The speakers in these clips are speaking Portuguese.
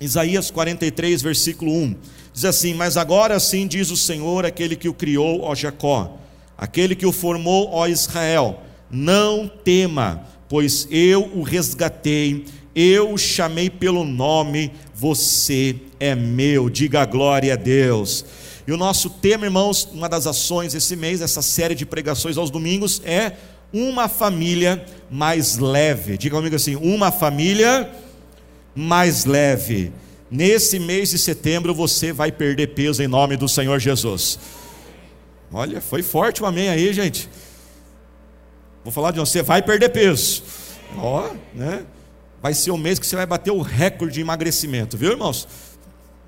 Isaías 43, versículo 1. Diz assim: Mas agora sim diz o Senhor, aquele que o criou, ó Jacó, aquele que o formou, ó Israel: Não tema, pois eu o resgatei, eu o chamei pelo nome, você é meu. Diga glória a Deus. E o nosso tema, irmãos, uma das ações esse mês, essa série de pregações aos domingos, é uma família mais leve. Diga comigo assim: uma família mais leve. Nesse mês de setembro você vai perder peso em nome do Senhor Jesus. Olha, foi forte o amém aí, gente. Vou falar de você vai perder peso. Ó, né? Vai ser o mês que você vai bater o recorde de emagrecimento, viu, irmãos?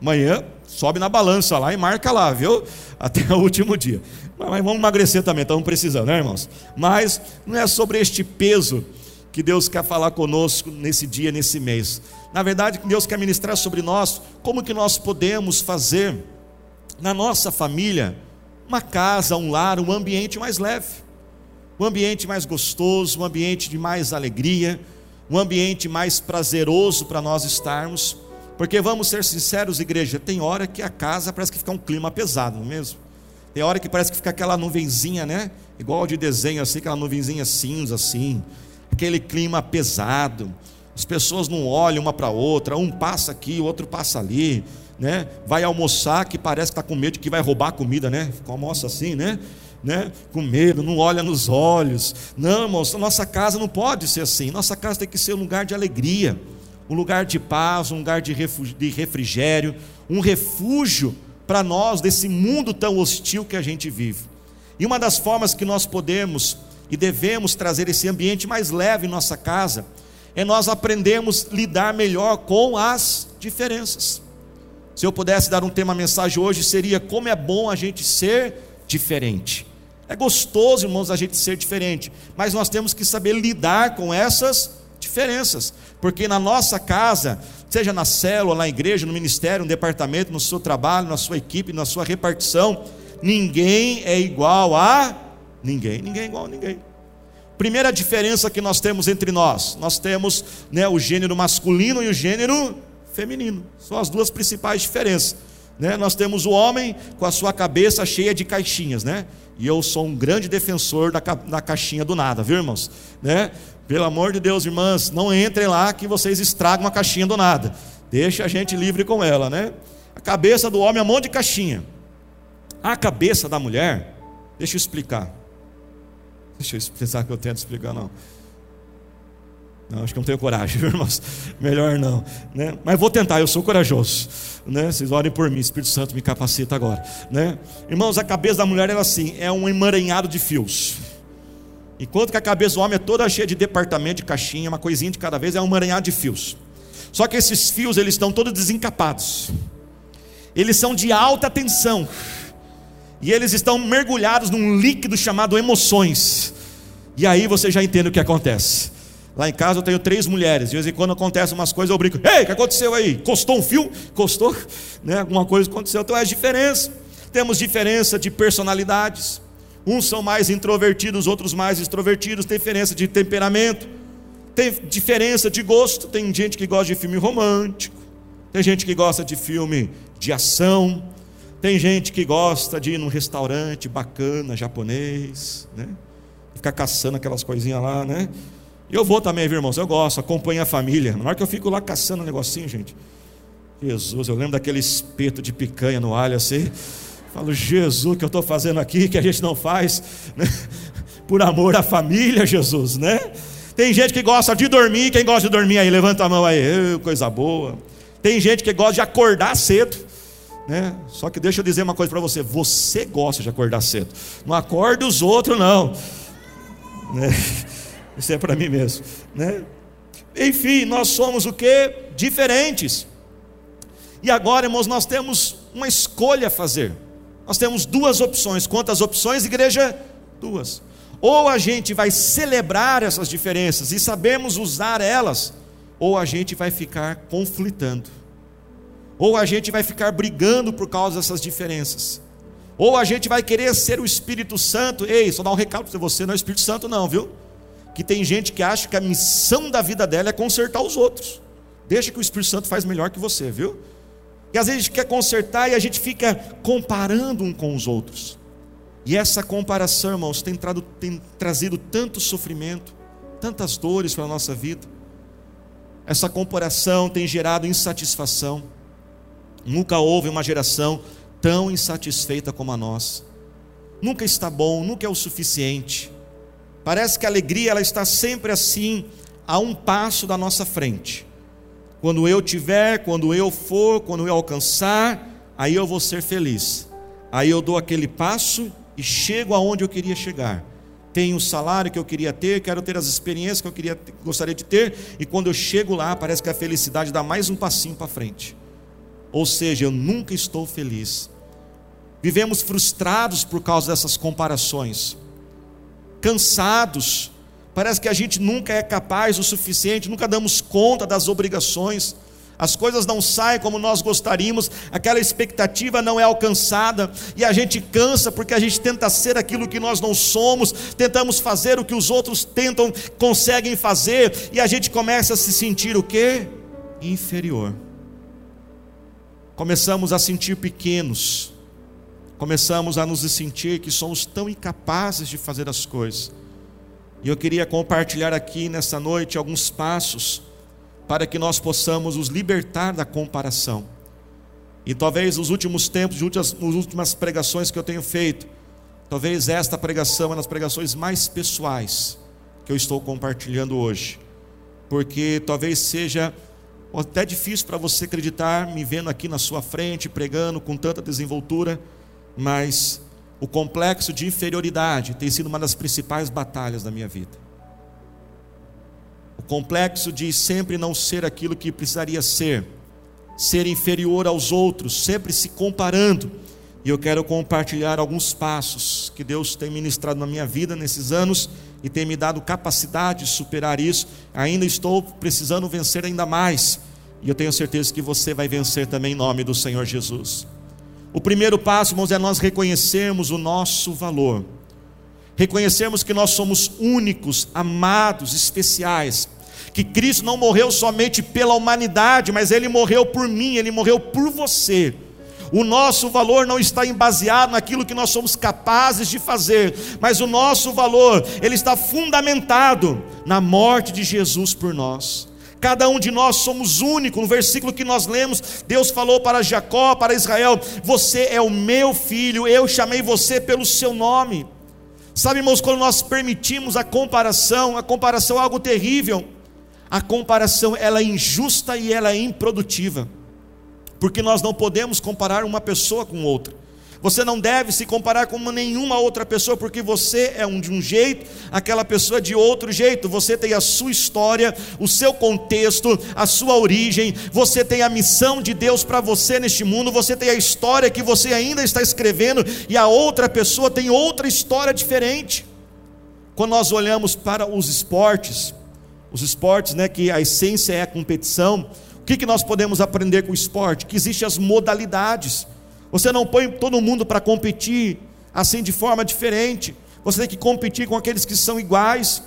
Amanhã sobe na balança lá e marca lá, viu? Até o último dia. Mas vamos emagrecer também, estamos precisando, né, irmãos? Mas não é sobre este peso que Deus quer falar conosco nesse dia, nesse mês. Na verdade, Deus quer ministrar sobre nós como que nós podemos fazer na nossa família uma casa, um lar, um ambiente mais leve, um ambiente mais gostoso, um ambiente de mais alegria, um ambiente mais prazeroso para nós estarmos. Porque vamos ser sinceros, igreja, tem hora que a casa parece que fica um clima pesado, não é mesmo? Tem hora que parece que fica aquela nuvenzinha, né? Igual de desenho assim, aquela nuvenzinha cinza assim, aquele clima pesado. As pessoas não olham uma para outra, um passa aqui, o outro passa ali, né? Vai almoçar que parece que está com medo de que vai roubar a comida, né? Almoça assim, né? né? Com medo, não olha nos olhos. Não, irmãos, nossa casa não pode ser assim. Nossa casa tem que ser um lugar de alegria um lugar de paz, um lugar de refrigério, um refúgio para nós desse mundo tão hostil que a gente vive. E uma das formas que nós podemos e devemos trazer esse ambiente mais leve em nossa casa é nós aprendermos a lidar melhor com as diferenças. Se eu pudesse dar um tema mensagem hoje, seria como é bom a gente ser diferente. É gostoso, irmãos, a gente ser diferente, mas nós temos que saber lidar com essas diferenças, porque na nossa casa, seja na célula, na igreja, no ministério, no departamento, no seu trabalho, na sua equipe, na sua repartição, ninguém é igual a ninguém, ninguém é igual a ninguém. Primeira diferença que nós temos entre nós, nós temos né, o gênero masculino e o gênero feminino, são as duas principais diferenças. Né? Nós temos o homem com a sua cabeça cheia de caixinhas, né? E eu sou um grande defensor da, ca da caixinha do nada, viu, irmãos? Né? Pelo amor de Deus, irmãs, não entrem lá que vocês estragam a caixinha do nada. Deixa a gente livre com ela, né? A cabeça do homem é um monte de caixinha. A cabeça da mulher, deixa eu explicar. Deixa eu pensar que eu tento explicar, não. Não, acho que não tenho coragem, irmãos? Melhor não. Né? Mas vou tentar, eu sou corajoso. Né? Vocês orem por mim, Espírito Santo me capacita agora. Né? Irmãos, a cabeça da mulher é assim, é um emaranhado de fios. Enquanto que a cabeça do homem é toda cheia de departamento, de caixinha, uma coisinha de cada vez, é um emaranhado de fios. Só que esses fios, eles estão todos desencapados. Eles são de alta tensão. E eles estão mergulhados num líquido chamado emoções. E aí você já entende o que acontece. Lá em casa eu tenho três mulheres. De vez em quando acontecem umas coisas, eu brinco. Ei, o que aconteceu aí? Costou um fio? Costou? Né? Alguma coisa aconteceu. Então é diferença. Temos diferença de personalidades. Uns são mais introvertidos, outros mais extrovertidos, tem diferença de temperamento, tem diferença de gosto. Tem gente que gosta de filme romântico, tem gente que gosta de filme de ação, tem gente que gosta de ir num restaurante bacana, japonês, né? Ficar caçando aquelas coisinhas lá, né? Eu vou também, viu, irmãos? Eu gosto, acompanho a família. Na hora que eu fico lá caçando um negocinho, gente. Jesus, eu lembro daquele espeto de picanha no alho assim. Falo, Jesus, o que eu estou fazendo aqui que a gente não faz né? por amor à família, Jesus, né? Tem gente que gosta de dormir, quem gosta de dormir aí, levanta a mão aí, coisa boa. Tem gente que gosta de acordar cedo, né? Só que deixa eu dizer uma coisa para você: você gosta de acordar cedo, não acorde os outros, não, né? Isso é para mim mesmo, né? Enfim, nós somos o que? Diferentes. E agora, irmãos, nós temos uma escolha a fazer. Nós temos duas opções. Quantas opções, igreja? Duas. Ou a gente vai celebrar essas diferenças e sabemos usar elas, ou a gente vai ficar conflitando. Ou a gente vai ficar brigando por causa dessas diferenças. Ou a gente vai querer ser o Espírito Santo. Ei, só dar um recado para você, não é Espírito Santo, não, viu? Que tem gente que acha que a missão da vida dela é consertar os outros. Deixa que o Espírito Santo faz melhor que você, viu? E às vezes a gente quer consertar e a gente fica comparando um com os outros. E essa comparação, irmãos, tem, trado, tem trazido tanto sofrimento, tantas dores para a nossa vida. Essa comparação tem gerado insatisfação. Nunca houve uma geração tão insatisfeita como a nossa. Nunca está bom, nunca é o suficiente. Parece que a alegria ela está sempre assim, a um passo da nossa frente. Quando eu tiver, quando eu for, quando eu alcançar, aí eu vou ser feliz. Aí eu dou aquele passo e chego aonde eu queria chegar. Tenho o salário que eu queria ter, quero ter as experiências que eu queria, gostaria de ter, e quando eu chego lá, parece que a felicidade dá mais um passinho para frente. Ou seja, eu nunca estou feliz. Vivemos frustrados por causa dessas comparações, cansados, Parece que a gente nunca é capaz o suficiente, nunca damos conta das obrigações. As coisas não saem como nós gostaríamos, aquela expectativa não é alcançada, e a gente cansa porque a gente tenta ser aquilo que nós não somos, tentamos fazer o que os outros tentam, conseguem fazer, e a gente começa a se sentir o quê? Inferior. Começamos a sentir pequenos, começamos a nos sentir que somos tão incapazes de fazer as coisas. E eu queria compartilhar aqui nessa noite alguns passos para que nós possamos nos libertar da comparação. E talvez nos últimos tempos, nas últimas pregações que eu tenho feito, talvez esta pregação é uma das pregações mais pessoais que eu estou compartilhando hoje, porque talvez seja até difícil para você acreditar me vendo aqui na sua frente pregando com tanta desenvoltura, mas o complexo de inferioridade tem sido uma das principais batalhas da minha vida. O complexo de sempre não ser aquilo que precisaria ser, ser inferior aos outros, sempre se comparando. E eu quero compartilhar alguns passos que Deus tem ministrado na minha vida nesses anos e tem me dado capacidade de superar isso. Ainda estou precisando vencer ainda mais. E eu tenho certeza que você vai vencer também em nome do Senhor Jesus. O primeiro passo, irmãos, é nós reconhecermos o nosso valor. Reconhecermos que nós somos únicos, amados, especiais. Que Cristo não morreu somente pela humanidade, mas Ele morreu por mim, Ele morreu por você. O nosso valor não está baseado naquilo que nós somos capazes de fazer, mas o nosso valor, ele está fundamentado na morte de Jesus por nós. Cada um de nós somos único. No versículo que nós lemos, Deus falou para Jacó, para Israel: Você é o meu filho, eu chamei você pelo seu nome. Sabe, irmãos, quando nós permitimos a comparação, a comparação é algo terrível. A comparação ela é injusta e ela é improdutiva. Porque nós não podemos comparar uma pessoa com outra. Você não deve se comparar com nenhuma outra pessoa, porque você é um de um jeito, aquela pessoa é de outro jeito. Você tem a sua história, o seu contexto, a sua origem. Você tem a missão de Deus para você neste mundo. Você tem a história que você ainda está escrevendo, e a outra pessoa tem outra história diferente. Quando nós olhamos para os esportes, os esportes, né, que a essência é a competição, que, que nós podemos aprender com o esporte? Que existem as modalidades. Você não põe todo mundo para competir assim de forma diferente. Você tem que competir com aqueles que são iguais.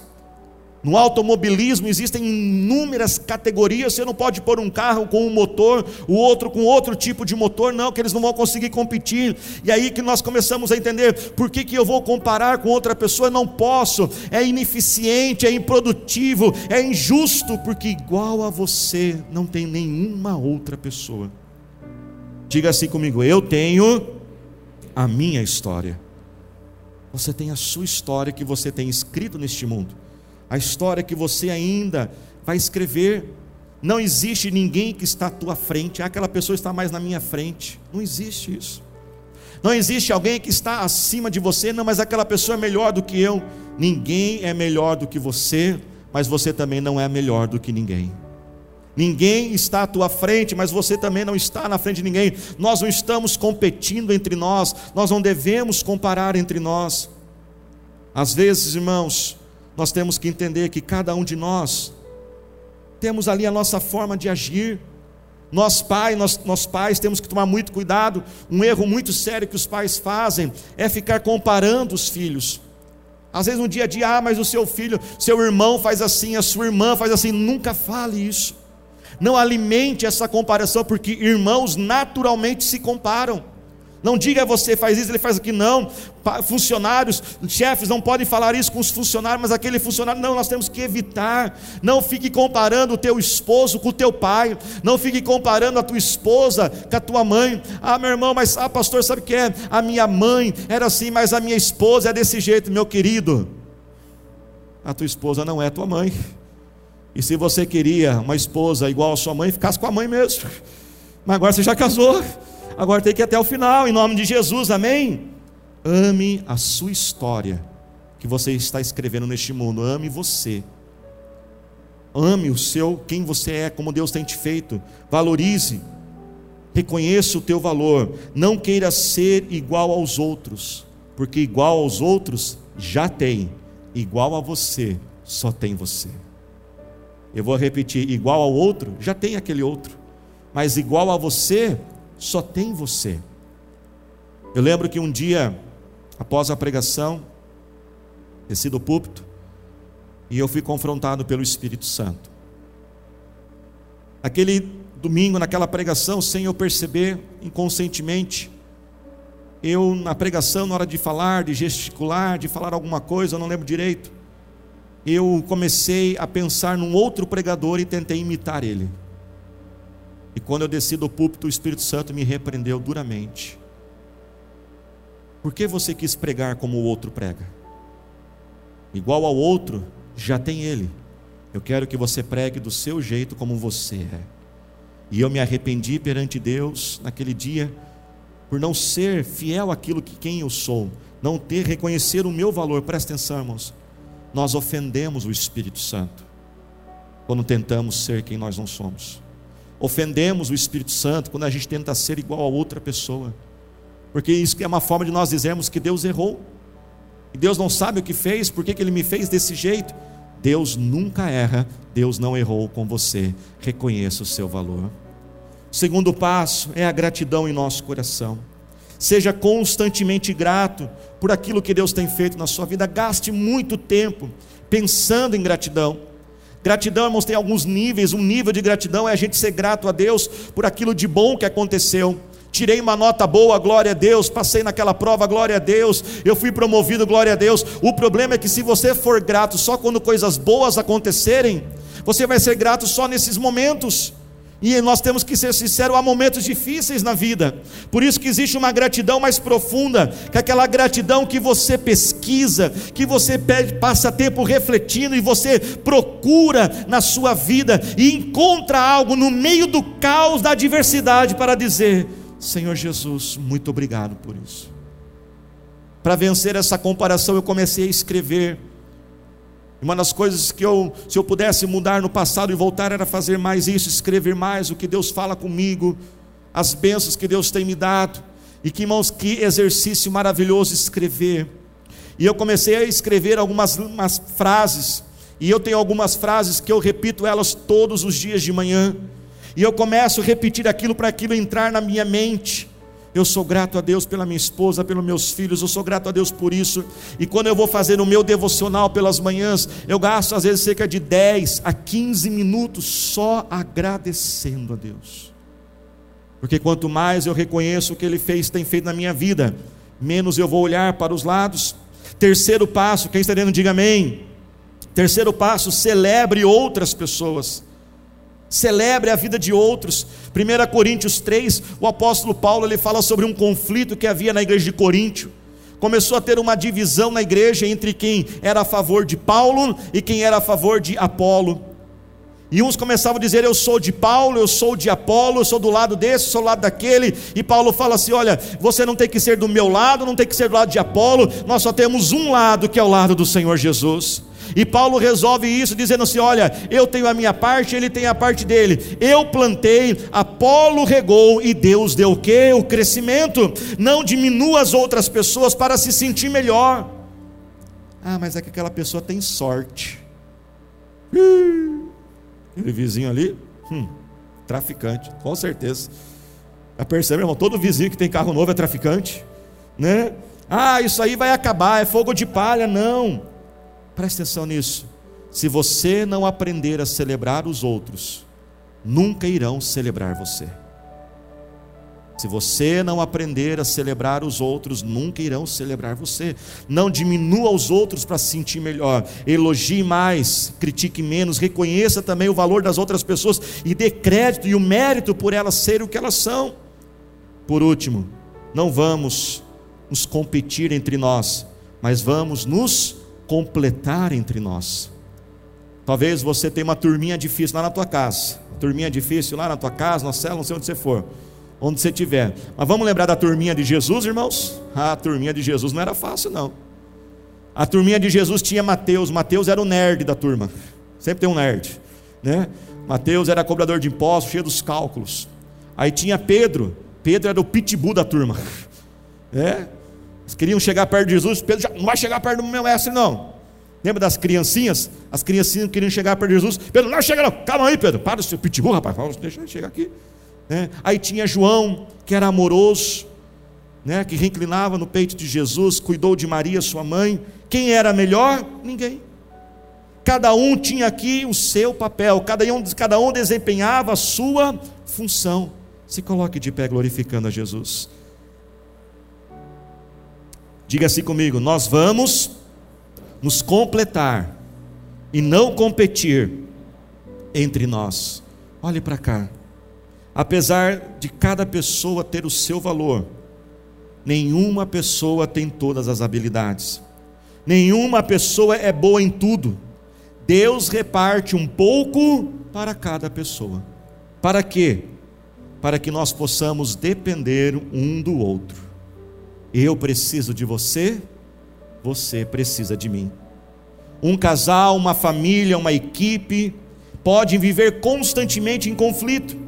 No automobilismo existem inúmeras categorias. Você não pode pôr um carro com um motor, o outro com outro tipo de motor, não, que eles não vão conseguir competir. E aí que nós começamos a entender por que, que eu vou comparar com outra pessoa? Não posso, é ineficiente, é improdutivo, é injusto, porque igual a você não tem nenhuma outra pessoa. Diga assim comigo: eu tenho a minha história. Você tem a sua história que você tem escrito neste mundo, a história que você ainda vai escrever. Não existe ninguém que está à tua frente, ah, aquela pessoa está mais na minha frente. Não existe isso. Não existe alguém que está acima de você, não, mas aquela pessoa é melhor do que eu. Ninguém é melhor do que você, mas você também não é melhor do que ninguém. Ninguém está à tua frente, mas você também não está na frente de ninguém. Nós não estamos competindo entre nós, nós não devemos comparar entre nós. Às vezes, irmãos, nós temos que entender que cada um de nós temos ali a nossa forma de agir. Nós pais, nós, nós pais temos que tomar muito cuidado. Um erro muito sério que os pais fazem é ficar comparando os filhos. Às vezes no dia a dia, ah, mas o seu filho, seu irmão faz assim, a sua irmã faz assim. Nunca fale isso. Não alimente essa comparação, porque irmãos naturalmente se comparam. Não diga você faz isso, ele faz aquilo, não. Funcionários, chefes não podem falar isso com os funcionários, mas aquele funcionário, não, nós temos que evitar. Não fique comparando o teu esposo com o teu pai, não fique comparando a tua esposa com a tua mãe. Ah, meu irmão, mas ah, pastor, sabe o que é? A minha mãe era assim, mas a minha esposa é desse jeito, meu querido. A tua esposa não é tua mãe. E se você queria uma esposa igual a sua mãe, ficasse com a mãe mesmo. Mas agora você já casou. Agora tem que ir até o final, em nome de Jesus, amém? Ame a sua história que você está escrevendo neste mundo, ame você. Ame o seu, quem você é, como Deus tem te feito. Valorize. Reconheça o teu valor. Não queira ser igual aos outros, porque igual aos outros já tem, igual a você só tem você. Eu vou repetir: igual ao outro, já tem aquele outro, mas igual a você, só tem você. Eu lembro que um dia, após a pregação, desci do púlpito e eu fui confrontado pelo Espírito Santo. Aquele domingo, naquela pregação, sem eu perceber, inconscientemente, eu na pregação, na hora de falar, de gesticular, de falar alguma coisa, eu não lembro direito, eu comecei a pensar num outro pregador e tentei imitar ele. E quando eu desci do púlpito, o Espírito Santo me repreendeu duramente. Por que você quis pregar como o outro prega? Igual ao outro, já tem ele. Eu quero que você pregue do seu jeito como você é. E eu me arrependi perante Deus naquele dia por não ser fiel àquilo que quem eu sou, não ter reconhecer o meu valor. Presta atenção, irmãos. Nós ofendemos o Espírito Santo quando tentamos ser quem nós não somos ofendemos o Espírito Santo quando a gente tenta ser igual a outra pessoa, porque isso é uma forma de nós dizermos que Deus errou, e Deus não sabe o que fez, por que, que Ele me fez desse jeito. Deus nunca erra, Deus não errou com você, reconheça o seu valor. Segundo passo é a gratidão em nosso coração. Seja constantemente grato por aquilo que Deus tem feito na sua vida. Gaste muito tempo pensando em gratidão. Gratidão, irmãos, tem alguns níveis. Um nível de gratidão é a gente ser grato a Deus por aquilo de bom que aconteceu. Tirei uma nota boa, glória a Deus. Passei naquela prova, glória a Deus. Eu fui promovido, glória a Deus. O problema é que se você for grato só quando coisas boas acontecerem, você vai ser grato só nesses momentos. E nós temos que ser sinceros, há momentos difíceis na vida. Por isso que existe uma gratidão mais profunda, que é aquela gratidão que você pesquisa, que você passa tempo refletindo e você procura na sua vida e encontra algo no meio do caos da adversidade para dizer: Senhor Jesus, muito obrigado por isso. Para vencer essa comparação, eu comecei a escrever uma das coisas que eu, se eu pudesse mudar no passado e voltar, era fazer mais isso, escrever mais o que Deus fala comigo, as bênçãos que Deus tem me dado. E que, irmãos, que exercício maravilhoso escrever. E eu comecei a escrever algumas frases, e eu tenho algumas frases que eu repito elas todos os dias de manhã. E eu começo a repetir aquilo para aquilo entrar na minha mente. Eu sou grato a Deus pela minha esposa, pelos meus filhos, eu sou grato a Deus por isso. E quando eu vou fazer o meu devocional pelas manhãs, eu gasto às vezes cerca de 10 a 15 minutos só agradecendo a Deus. Porque quanto mais eu reconheço o que Ele fez, tem feito na minha vida, menos eu vou olhar para os lados. Terceiro passo, quem está dentro, diga amém. Terceiro passo, celebre outras pessoas celebre a vida de outros. 1 Coríntios 3, o apóstolo Paulo ele fala sobre um conflito que havia na igreja de Coríntio. Começou a ter uma divisão na igreja entre quem era a favor de Paulo e quem era a favor de Apolo. E uns começavam a dizer: Eu sou de Paulo, eu sou de Apolo, eu sou do lado desse, eu sou do lado daquele. E Paulo fala assim: Olha, você não tem que ser do meu lado, não tem que ser do lado de Apolo, nós só temos um lado que é o lado do Senhor Jesus. E Paulo resolve isso dizendo assim: Olha, eu tenho a minha parte, ele tem a parte dele. Eu plantei, Apolo regou e Deus deu o que? O crescimento. Não diminua as outras pessoas para se sentir melhor. Ah, mas é que aquela pessoa tem sorte. Aquele vizinho ali, hum, traficante, com certeza. Já percebe, irmão? Todo vizinho que tem carro novo é traficante, né? Ah, isso aí vai acabar, é fogo de palha. Não. Preste atenção nisso. Se você não aprender a celebrar os outros, nunca irão celebrar você. Se você não aprender a celebrar os outros, nunca irão celebrar você. Não diminua os outros para se sentir melhor. Elogie mais, critique menos, reconheça também o valor das outras pessoas e dê crédito e o mérito por elas serem o que elas são. Por último, não vamos nos competir entre nós, mas vamos nos completar entre nós. Talvez você tenha uma turminha difícil lá na tua casa, turminha difícil lá na tua casa, na cela, não sei onde você for onde você estiver. Mas vamos lembrar da turminha de Jesus, irmãos? Ah, a turminha de Jesus não era fácil, não. A turminha de Jesus tinha Mateus. Mateus era o nerd da turma. Sempre tem um nerd, né? Mateus era cobrador de impostos, cheio dos cálculos. Aí tinha Pedro. Pedro era o pitbull da turma. É? Eles queriam chegar perto de Jesus. Pedro já não vai chegar perto do meu mestre, não. Lembra das criancinhas? As criancinhas queriam chegar perto de Jesus. Pedro, não chega não. Calma aí, Pedro. Para o seu pitbull, rapaz. Deixa ele chegar aqui. Né? Aí tinha João, que era amoroso, né? que reclinava no peito de Jesus, cuidou de Maria, sua mãe. Quem era melhor? Ninguém. Cada um tinha aqui o seu papel, cada um, cada um desempenhava a sua função. Se coloque de pé glorificando a Jesus. Diga assim comigo: nós vamos nos completar e não competir entre nós. Olhe para cá. Apesar de cada pessoa ter o seu valor, nenhuma pessoa tem todas as habilidades, nenhuma pessoa é boa em tudo. Deus reparte um pouco para cada pessoa. Para quê? Para que nós possamos depender um do outro. Eu preciso de você, você precisa de mim. Um casal, uma família, uma equipe podem viver constantemente em conflito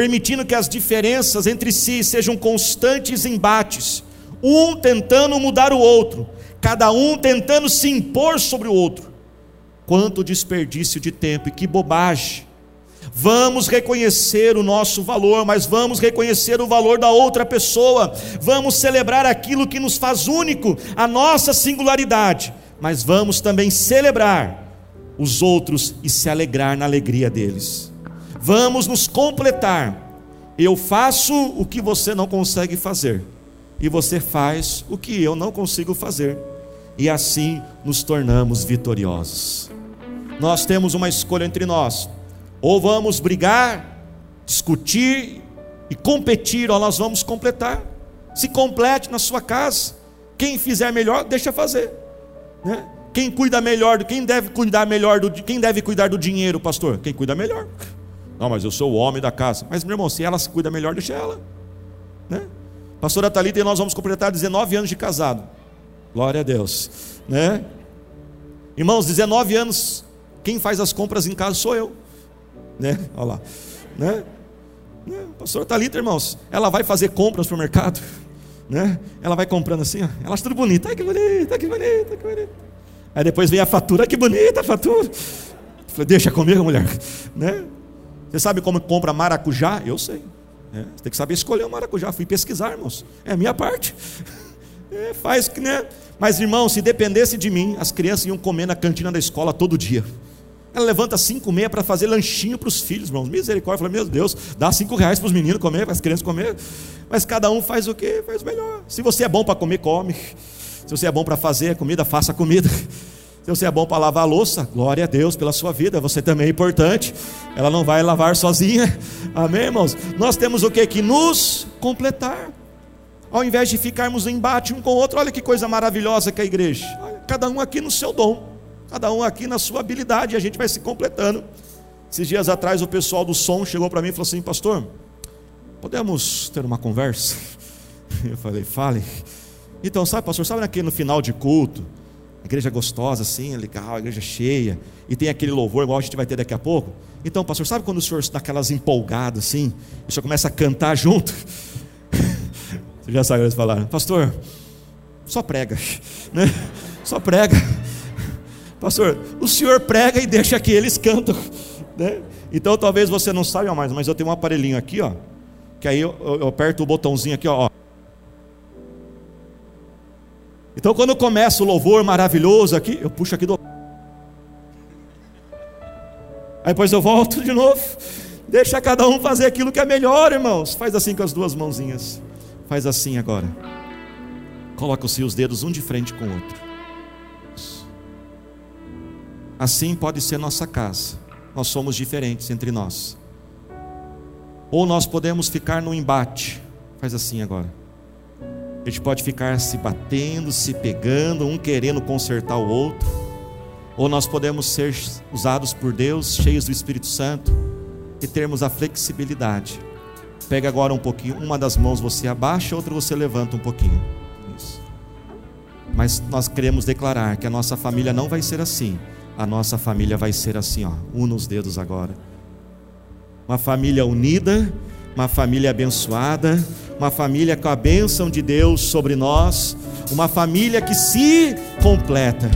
permitindo que as diferenças entre si sejam constantes embates, um tentando mudar o outro, cada um tentando se impor sobre o outro. Quanto desperdício de tempo e que bobagem! Vamos reconhecer o nosso valor, mas vamos reconhecer o valor da outra pessoa. Vamos celebrar aquilo que nos faz único, a nossa singularidade, mas vamos também celebrar os outros e se alegrar na alegria deles. Vamos nos completar. Eu faço o que você não consegue fazer, e você faz o que eu não consigo fazer, e assim nos tornamos vitoriosos. Nós temos uma escolha entre nós: ou vamos brigar, discutir e competir, ou nós vamos completar. Se complete na sua casa. Quem fizer melhor, deixa fazer. Né? Quem cuida melhor, quem deve cuidar melhor do quem deve cuidar do dinheiro, pastor? Quem cuida melhor. Não, mas eu sou o homem da casa. Mas, meu irmão, se ela se cuida melhor, deixa ela. Né? Pastora Thalita e nós vamos completar 19 anos de casado. Glória a Deus. Né? Irmãos, 19 anos, quem faz as compras em casa sou eu. Né? Olha lá. Né? né? Pastora Thalita, irmãos, ela vai fazer compras para o mercado. Né? Ela vai comprando assim, ó. ela acha tudo bonito. Ai, que bonito, que bonito, que bonito. Aí depois vem a fatura, que bonita a fatura. deixa comigo, mulher. Né? Você sabe como compra maracujá? Eu sei. É, você tem que saber escolher o maracujá. Fui pesquisar, irmãos. É a minha parte. É, faz que, né? Mas, irmão, se dependesse de mim, as crianças iam comer na cantina da escola todo dia. Ela levanta cinco meia para fazer lanchinho para os filhos, irmãos. Misericórdia. Falei, meu Deus, dá cinco reais para os meninos comer, para as crianças comer. Mas cada um faz o que faz melhor. Se você é bom para comer, come. Se você é bom para fazer comida, faça comida. Se você é bom para lavar a louça, glória a Deus pela sua vida, você também é importante. Ela não vai lavar sozinha. Amém, irmãos? Nós temos o que? Que nos completar. Ao invés de ficarmos em embate um com o outro, olha que coisa maravilhosa que é a igreja. Cada um aqui no seu dom, cada um aqui na sua habilidade, e a gente vai se completando. Esses dias atrás o pessoal do som chegou para mim e falou assim: Pastor, podemos ter uma conversa? Eu falei: Fale. Então, sabe, pastor, sabe aqui no final de culto, igreja gostosa assim, legal, igreja cheia, e tem aquele louvor igual a gente vai ter daqui a pouco. Então, pastor, sabe quando o senhor dá aquelas empolgadas assim, e o senhor começa a cantar junto? Você já sabe o que eles falaram, pastor, só prega, né? Só prega. Pastor, o senhor prega e deixa que eles cantam, né? Então talvez você não saiba mais, mas eu tenho um aparelhinho aqui, ó, que aí eu, eu aperto o botãozinho aqui, ó, então, quando começa o louvor maravilhoso aqui, eu puxo aqui do. Aí depois eu volto de novo. Deixa cada um fazer aquilo que é melhor, irmãos. Faz assim com as duas mãozinhas. Faz assim agora. Coloca os seus dedos um de frente com o outro. Assim pode ser nossa casa. Nós somos diferentes entre nós. Ou nós podemos ficar no embate. Faz assim agora. A gente pode ficar se batendo, se pegando, um querendo consertar o outro. Ou nós podemos ser usados por Deus, cheios do Espírito Santo, e termos a flexibilidade. Pega agora um pouquinho, uma das mãos você abaixa, outra você levanta um pouquinho. Isso. Mas nós queremos declarar que a nossa família não vai ser assim. A nossa família vai ser assim, ó. Una os dedos agora. Uma família unida, uma família abençoada, uma família com a bênção de Deus sobre nós, uma família que se completa.